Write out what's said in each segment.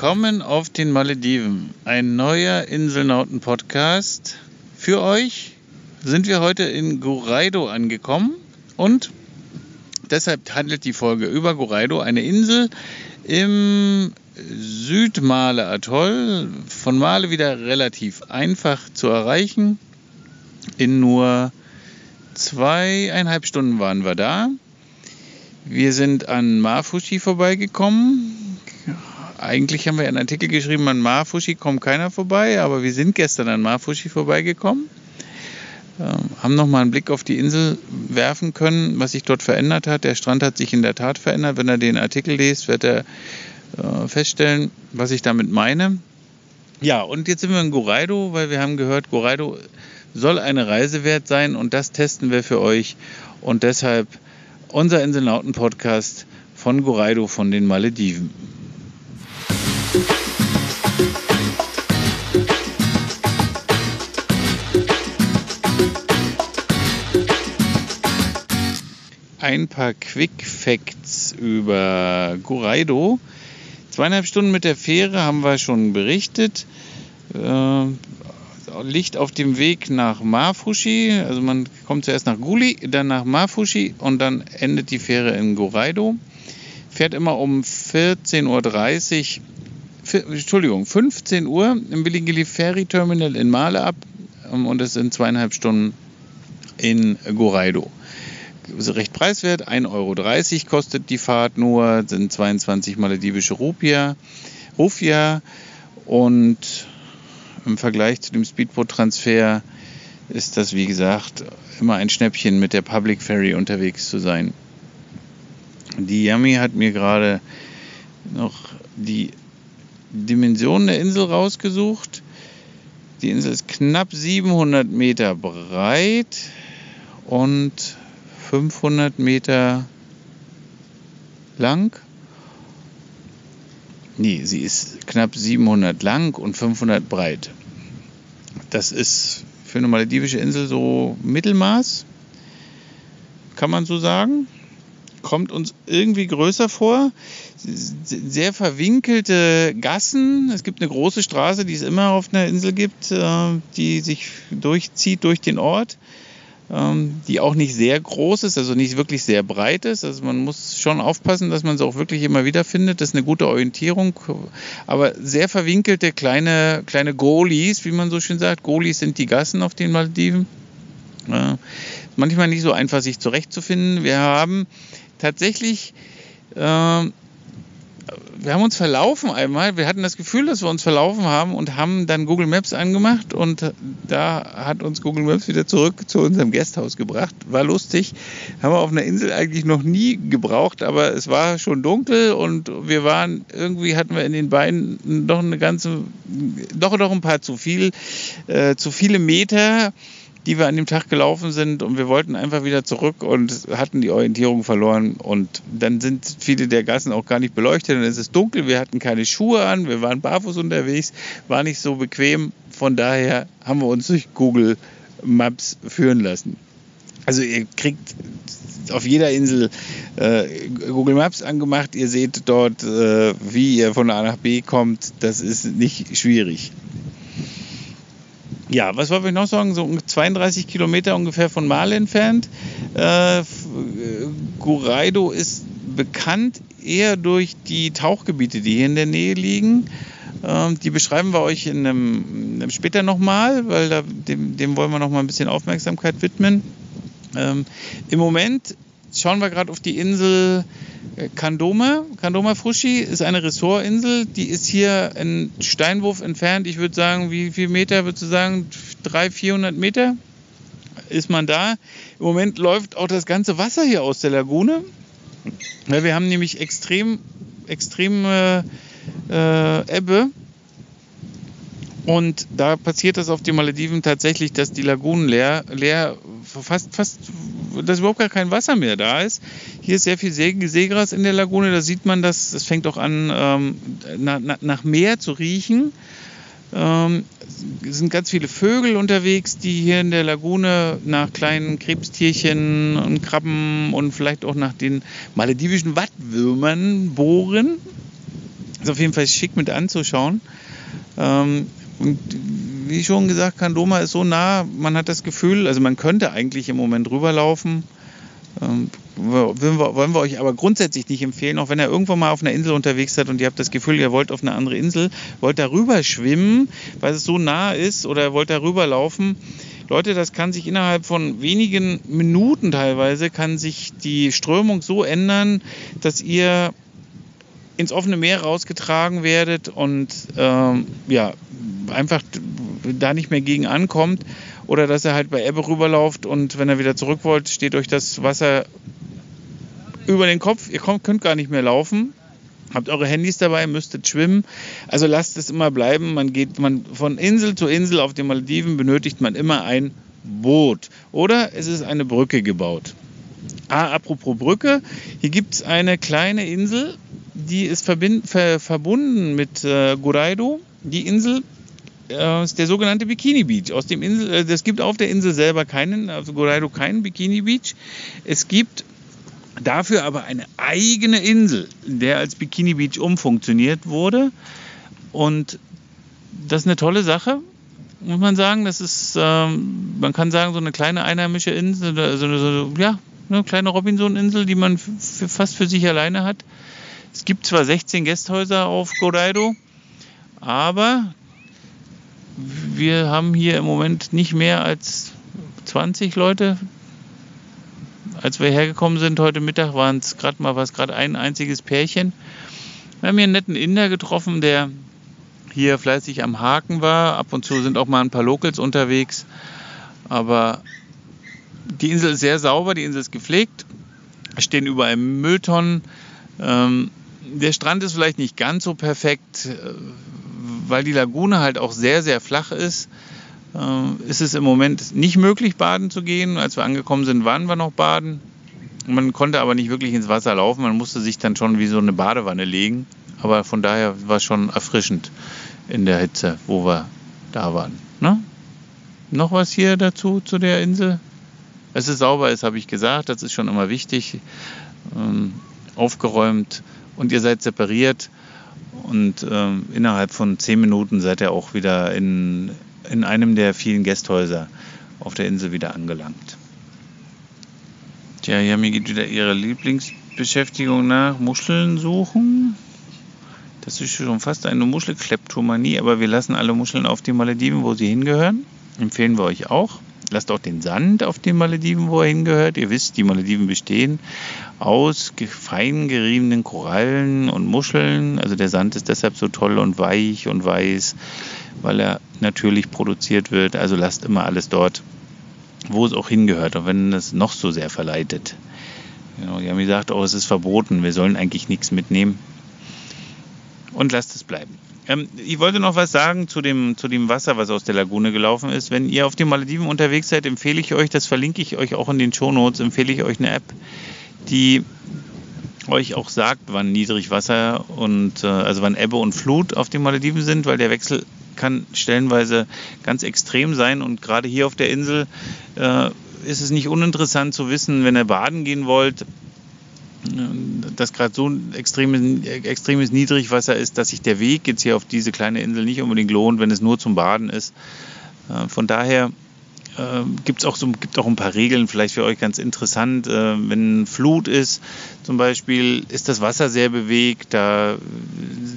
Willkommen auf den Malediven. Ein neuer Inselnauten-Podcast. Für euch sind wir heute in Goraido angekommen und deshalb handelt die Folge über Goraido, eine Insel im Südmale-Atoll. Von Male wieder relativ einfach zu erreichen. In nur zweieinhalb Stunden waren wir da. Wir sind an Mafushi vorbeigekommen eigentlich haben wir einen Artikel geschrieben, an Mafushi kommt keiner vorbei, aber wir sind gestern an Mafushi vorbeigekommen. Ähm, haben nochmal einen Blick auf die Insel werfen können, was sich dort verändert hat. Der Strand hat sich in der Tat verändert. Wenn er den Artikel liest, wird er äh, feststellen, was ich damit meine. Ja, und jetzt sind wir in Goraido, weil wir haben gehört, Goraido soll eine Reise wert sein und das testen wir für euch. Und deshalb unser Inselnauten-Podcast von Goraido von den Malediven. Ein paar Quick Facts über Goraido. Zweieinhalb Stunden mit der Fähre haben wir schon berichtet. Äh, liegt auf dem Weg nach Mafushi. Also man kommt zuerst nach Guli, dann nach Mafushi und dann endet die Fähre in Goraido. Fährt immer um 14.30 Uhr Entschuldigung, 15 Uhr im Willigili Ferry Terminal in Male ab ähm, und es sind zweieinhalb Stunden in Goraido. Recht preiswert, 1,30 Euro kostet die Fahrt nur, sind 22 maledivische Rupia, Rufia und im Vergleich zu dem Speedboat-Transfer ist das, wie gesagt, immer ein Schnäppchen mit der Public Ferry unterwegs zu sein. Die Yami hat mir gerade noch die Dimensionen der Insel rausgesucht. Die Insel ist knapp 700 Meter breit und 500 Meter lang. Nee, sie ist knapp 700 lang und 500 breit. Das ist für eine maledivische Insel so Mittelmaß, kann man so sagen kommt uns irgendwie größer vor. Sehr verwinkelte Gassen. Es gibt eine große Straße, die es immer auf einer Insel gibt, äh, die sich durchzieht durch den Ort, die auch nicht sehr groß ist, also nicht wirklich sehr breit ist. Also man muss schon aufpassen, dass man sie auch wirklich immer wieder findet. Das ist eine gute Orientierung. Aber sehr verwinkelte kleine, kleine Goalies, wie man so schön sagt. Goalies sind die Gassen auf den Maldiven. Äh, manchmal nicht so einfach, sich zurechtzufinden. Wir haben tatsächlich, äh, wir haben uns verlaufen einmal. Wir hatten das Gefühl, dass wir uns verlaufen haben und haben dann Google Maps angemacht und da hat uns Google Maps wieder zurück zu unserem Gasthaus gebracht. War lustig. Haben wir auf einer Insel eigentlich noch nie gebraucht, aber es war schon dunkel und wir waren, irgendwie hatten wir in den Beinen doch eine ganze, doch doch ein paar zu viel, äh, zu viele Meter die wir an dem Tag gelaufen sind und wir wollten einfach wieder zurück und hatten die Orientierung verloren und dann sind viele der Gassen auch gar nicht beleuchtet es ist dunkel, wir hatten keine Schuhe an, wir waren barfuß unterwegs, war nicht so bequem, von daher haben wir uns durch Google Maps führen lassen. Also ihr kriegt auf jeder Insel äh, Google Maps angemacht, ihr seht dort, äh, wie ihr von A nach B kommt, das ist nicht schwierig. Ja, was wollte ich noch sagen? So 32 Kilometer ungefähr von Male entfernt. Äh, Guraido ist bekannt eher durch die Tauchgebiete, die hier in der Nähe liegen. Ähm, die beschreiben wir euch in einem, in einem später nochmal, weil da, dem, dem wollen wir noch mal ein bisschen Aufmerksamkeit widmen. Ähm, Im Moment schauen wir gerade auf die Insel Kandoma. Kandoma Fushi ist eine Ressortinsel, die ist hier ein Steinwurf entfernt. Ich würde sagen, wie viele Meter würdest du sagen? 300, 400 Meter ist man da. Im Moment läuft auch das ganze Wasser hier aus der Lagune. Wir haben nämlich extrem, extreme äh, Ebbe. Und da passiert das auf den Malediven tatsächlich, dass die Lagunen leer, leer fast, fast, dass überhaupt gar kein Wasser mehr da ist. Hier ist sehr viel See, Seegras in der Lagune. Da sieht man, dass es fängt auch an, ähm, na, na, nach Meer zu riechen. Ähm, es sind ganz viele Vögel unterwegs, die hier in der Lagune nach kleinen Krebstierchen und Krabben und vielleicht auch nach den maledivischen Wattwürmern bohren. Ist auf jeden Fall schick mit anzuschauen. Ähm, und wie schon gesagt, Kandoma ist so nah, man hat das Gefühl, also man könnte eigentlich im Moment rüberlaufen. Ähm, wollen wir, euch aber grundsätzlich nicht empfehlen, auch wenn ihr irgendwann mal auf einer Insel unterwegs seid und ihr habt das Gefühl, ihr wollt auf eine andere Insel, wollt da rüber schwimmen, weil es so nah ist oder wollt da rüber laufen. Leute, das kann sich innerhalb von wenigen Minuten teilweise, kann sich die Strömung so ändern, dass ihr ins offene Meer rausgetragen werdet und ähm, ja, einfach da nicht mehr gegen ankommt oder dass er halt bei Ebbe rüberläuft und wenn er wieder zurück wollt, steht euch das Wasser über den Kopf. Ihr kommt, könnt gar nicht mehr laufen. Habt eure Handys dabei, müsstet schwimmen. Also lasst es immer bleiben. Man geht man von Insel zu Insel auf den Malediven benötigt man immer ein Boot. Oder es ist eine Brücke gebaut. Ah, apropos Brücke, hier gibt es eine kleine Insel, die ist ver verbunden mit äh, Goraido. Die Insel äh, ist der sogenannte Bikini Beach. Aus dem Insel, äh, es gibt auf der Insel selber keinen, also Goraido keinen Bikini Beach. Es gibt dafür aber eine eigene Insel, der als Bikini Beach umfunktioniert wurde. Und das ist eine tolle Sache, muss man sagen. Das ist, ähm, man kann sagen, so eine kleine einheimische Insel, also eine, so, ja, eine kleine Robinson-Insel, die man fast für sich alleine hat. Es gibt zwar 16 Gästhäuser auf Goraido, aber wir haben hier im Moment nicht mehr als 20 Leute. Als wir hergekommen sind heute Mittag, waren es gerade mal was gerade ein einziges Pärchen. Wir haben hier einen netten Inder getroffen, der hier fleißig am Haken war. Ab und zu sind auch mal ein paar Locals unterwegs. Aber die Insel ist sehr sauber, die Insel ist gepflegt. Es stehen überall Mülltonnen. Ähm, der Strand ist vielleicht nicht ganz so perfekt, weil die Lagune halt auch sehr, sehr flach ist, äh, ist es im Moment nicht möglich, baden zu gehen. Als wir angekommen sind, waren wir noch baden. Man konnte aber nicht wirklich ins Wasser laufen. Man musste sich dann schon wie so eine Badewanne legen. Aber von daher war es schon erfrischend in der Hitze, wo wir da waren. Ne? Noch was hier dazu, zu der Insel? Es ist sauber ist, habe ich gesagt. Das ist schon immer wichtig. Ähm, aufgeräumt und ihr seid separiert und ähm, innerhalb von zehn Minuten seid ihr auch wieder in, in einem der vielen Gästhäuser auf der Insel wieder angelangt. Tja, mir geht wieder ihre Lieblingsbeschäftigung nach Muscheln suchen. Das ist schon fast eine Muschelkleptomanie, aber wir lassen alle Muscheln auf die Malediven, wo sie hingehören. Empfehlen wir euch auch. Lasst auch den Sand auf den Malediven, wo er hingehört. Ihr wisst, die Malediven bestehen aus fein geriebenen Korallen und Muscheln. Also der Sand ist deshalb so toll und weich und weiß, weil er natürlich produziert wird. Also lasst immer alles dort, wo es auch hingehört, auch wenn es noch so sehr verleitet. Genau, die haben gesagt, oh, es ist verboten, wir sollen eigentlich nichts mitnehmen. Und lasst es bleiben. Ähm, ich wollte noch was sagen zu dem, zu dem Wasser, was aus der Lagune gelaufen ist. Wenn ihr auf den Malediven unterwegs seid, empfehle ich euch, das verlinke ich euch auch in den Shownotes, empfehle ich euch eine App, die euch auch sagt, wann Niedrigwasser und äh, also wann Ebbe und Flut auf den Malediven sind, weil der Wechsel kann stellenweise ganz extrem sein und gerade hier auf der Insel äh, ist es nicht uninteressant zu wissen, wenn ihr baden gehen wollt, dass gerade so ein extremes, extremes Niedrigwasser ist, dass sich der Weg jetzt hier auf diese kleine Insel nicht unbedingt lohnt, wenn es nur zum Baden ist. Äh, von daher äh, gibt's auch so, gibt auch ein paar Regeln, vielleicht für euch ganz interessant. Äh, wenn Flut ist, zum Beispiel, ist das Wasser sehr bewegt. Da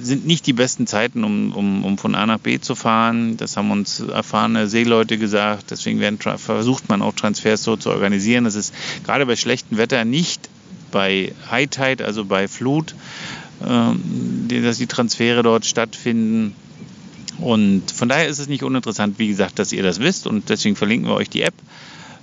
sind nicht die besten Zeiten, um, um, um von A nach B zu fahren. Das haben uns erfahrene Seeleute gesagt. Deswegen werden, versucht man auch Transfers so zu organisieren. Das ist gerade bei schlechtem Wetter nicht bei High Tide, also bei Flut, äh, dass die Transfere dort stattfinden. Und von daher ist es nicht uninteressant, wie gesagt, dass ihr das wisst und deswegen verlinken wir euch die App,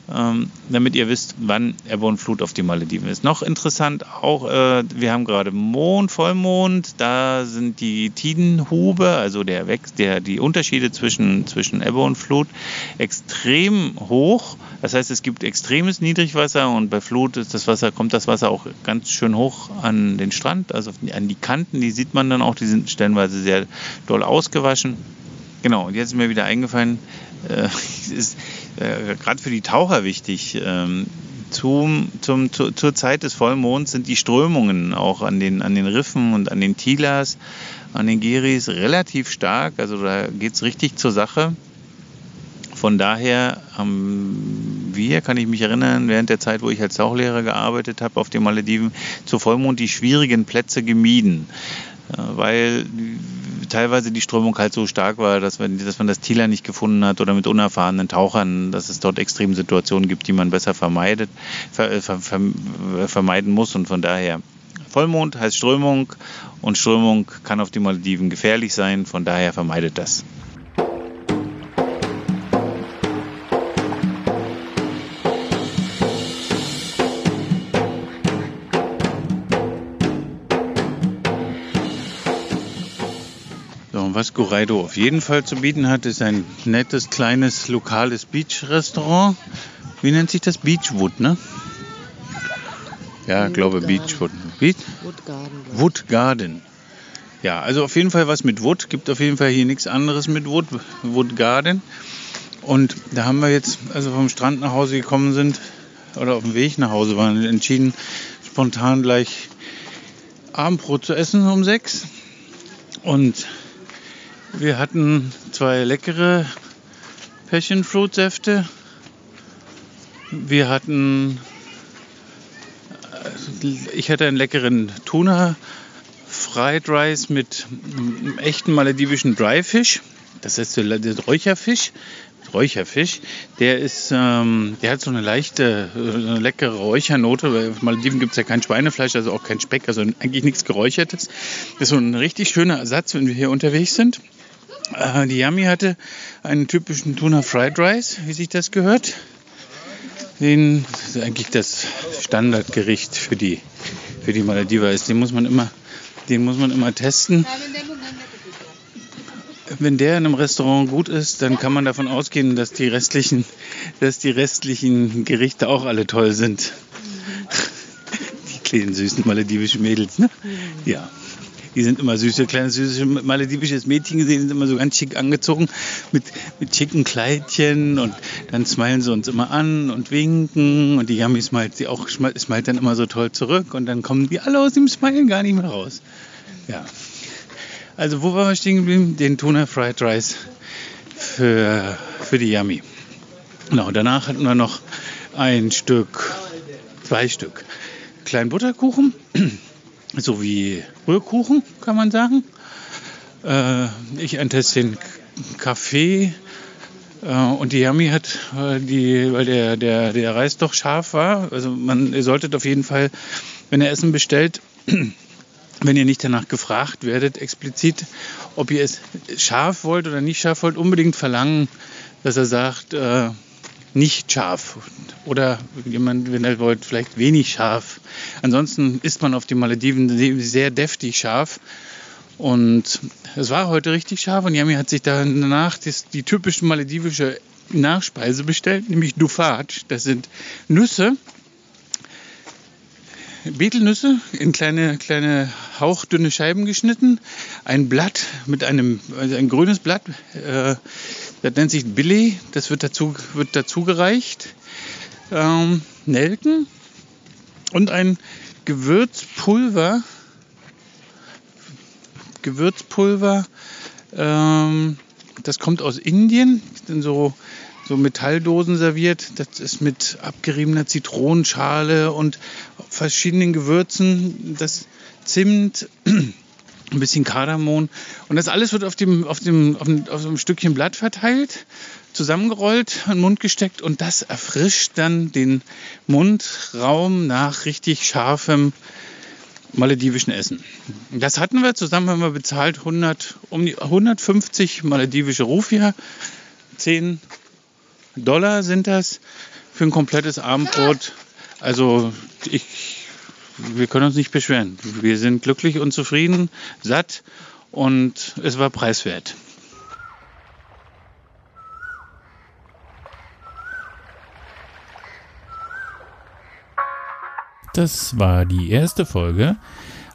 ähm, damit ihr wisst, wann Ebbe und Flut auf die Malediven ist. Noch interessant auch, äh, wir haben gerade Mond, Vollmond, da sind die Tidenhube, also der, der, die Unterschiede zwischen, zwischen Ebbe und Flut extrem hoch. Das heißt, es gibt extremes Niedrigwasser und bei Flut ist das Wasser, kommt das Wasser auch ganz schön hoch an den Strand, also an die Kanten, die sieht man dann auch, die sind stellenweise sehr doll ausgewaschen. Genau, und jetzt ist mir wieder eingefallen, äh, ist äh, gerade für die Taucher wichtig. Ähm, zum, zum, zu, zur Zeit des Vollmonds sind die Strömungen auch an den, an den Riffen und an den Tilas, an den Geris relativ stark. Also da geht es richtig zur Sache. Von daher haben wir, kann ich mich erinnern, während der Zeit, wo ich als Tauchlehrer gearbeitet habe auf den Malediven, zu Vollmond die schwierigen Plätze gemieden, äh, weil teilweise die Strömung halt so stark war, dass man, dass man das Thieler nicht gefunden hat oder mit unerfahrenen Tauchern, dass es dort extreme Situationen gibt, die man besser vermeidet, ver, ver, ver, vermeiden muss und von daher Vollmond heißt Strömung und Strömung kann auf den Malediven gefährlich sein, von daher vermeidet das. Was Goraido auf jeden Fall zu bieten hat, ist ein nettes, kleines, lokales Beach-Restaurant. Wie nennt sich das? Beachwood, ne? Ja, ich glaube Beachwood. Beach? Wood Garden. Wood Garden. Ja, also auf jeden Fall was mit Wood. Gibt auf jeden Fall hier nichts anderes mit Wood. Wood Garden. Und da haben wir jetzt, also vom Strand nach Hause gekommen sind, oder auf dem Weg nach Hause waren, entschieden, spontan gleich Abendbrot zu essen um sechs. Und wir hatten zwei leckere Passion Fruit Säfte. Wir hatten, äh, ich hatte einen leckeren Tuna Fried Rice mit echten maledivischen Dryfish. Das heißt der Räucherfisch. Räucherfisch, der ist, ähm, der hat so eine leichte, eine leckere Räuchernote. Bei Malediven gibt es ja kein Schweinefleisch, also auch kein Speck, also eigentlich nichts Geräuchertes. Das ist so ein richtig schöner Ersatz, wenn wir hier unterwegs sind. Äh, die Yami hatte einen typischen Tuna Fried Rice, wie sich das gehört. Den, das ist eigentlich das Standardgericht für die, für die Malediver ist. Den muss man immer, den muss man immer testen. Wenn der in einem Restaurant gut ist, dann kann man davon ausgehen, dass die restlichen, dass die restlichen Gerichte auch alle toll sind. Die kleinen süßen maledivischen Mädels, ne? Ja. Die sind immer süße, kleine süße maledivisches Mädchen gesehen, sind immer so ganz schick angezogen mit, mit schicken Kleidchen und dann smilen sie uns immer an und winken und die Yummy smilet sie auch, smilet dann immer so toll zurück und dann kommen die alle aus dem Smilen gar nicht mehr raus. Ja. Also wo waren wir stehen geblieben? Den Tuna Fried Rice für, für die Yummy. Genau, danach hatten wir noch ein Stück, zwei Stück kleinen Butterkuchen so wie Rührkuchen, kann man sagen. Äh, ich ein Tässchen Kaffee äh, und die Yami hat, äh, die, weil der, der, der Reis doch scharf war. Also man, ihr solltet auf jeden Fall, wenn ihr Essen bestellt, wenn ihr nicht danach gefragt werdet, explizit, ob ihr es scharf wollt oder nicht scharf wollt, unbedingt verlangen, dass er sagt, äh, nicht scharf oder jemand, wenn er wollt, vielleicht wenig scharf. Ansonsten isst man auf den Malediven sehr deftig scharf. Und es war heute richtig scharf und Yami hat sich danach das, die typische maledivische Nachspeise bestellt, nämlich Dufat. Das sind Nüsse, Betelnüsse in kleine, kleine hauchdünne Scheiben geschnitten, ein Blatt mit einem, also ein grünes Blatt, äh, das nennt sich Billy, das wird dazu, wird dazu gereicht, ähm, Nelken und ein Gewürzpulver, Gewürzpulver, ähm, das kommt aus Indien, sind so so Metalldosen serviert. Das ist mit abgeriebener Zitronenschale und verschiedenen Gewürzen. Das Zimt, ein bisschen Kardamom. Und das alles wird auf dem, auf dem, auf dem, auf einem Stückchen Blatt verteilt, zusammengerollt, in den Mund gesteckt und das erfrischt dann den Mundraum nach richtig scharfem maledivischen Essen. Das hatten wir zusammen, haben wir bezahlt 100, um die 150 maledivische Rufia. 10 Dollar sind das für ein komplettes Abendbrot. Also ich wir können uns nicht beschweren. Wir sind glücklich und zufrieden, satt und es war preiswert. Das war die erste Folge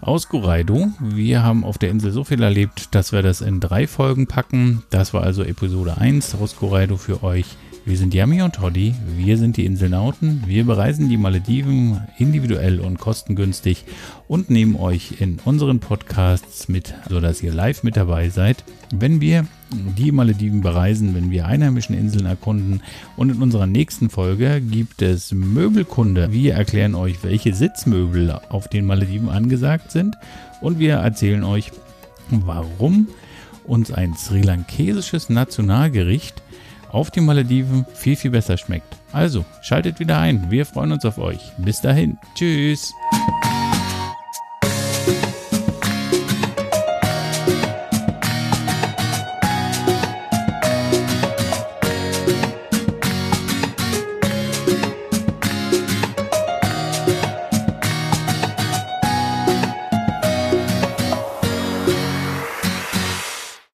aus Guraido. Wir haben auf der Insel so viel erlebt, dass wir das in drei Folgen packen. Das war also Episode 1 aus Guraido für euch. Wir sind Yami und Toddy, wir sind die Inselnauten, wir bereisen die Malediven individuell und kostengünstig und nehmen euch in unseren Podcasts mit, sodass ihr live mit dabei seid, wenn wir die Malediven bereisen, wenn wir einheimischen Inseln erkunden. Und in unserer nächsten Folge gibt es Möbelkunde. Wir erklären euch, welche Sitzmöbel auf den Malediven angesagt sind und wir erzählen euch, warum uns ein sri lankesisches Nationalgericht auf die Malediven viel, viel besser schmeckt. Also, schaltet wieder ein. Wir freuen uns auf euch. Bis dahin. Tschüss.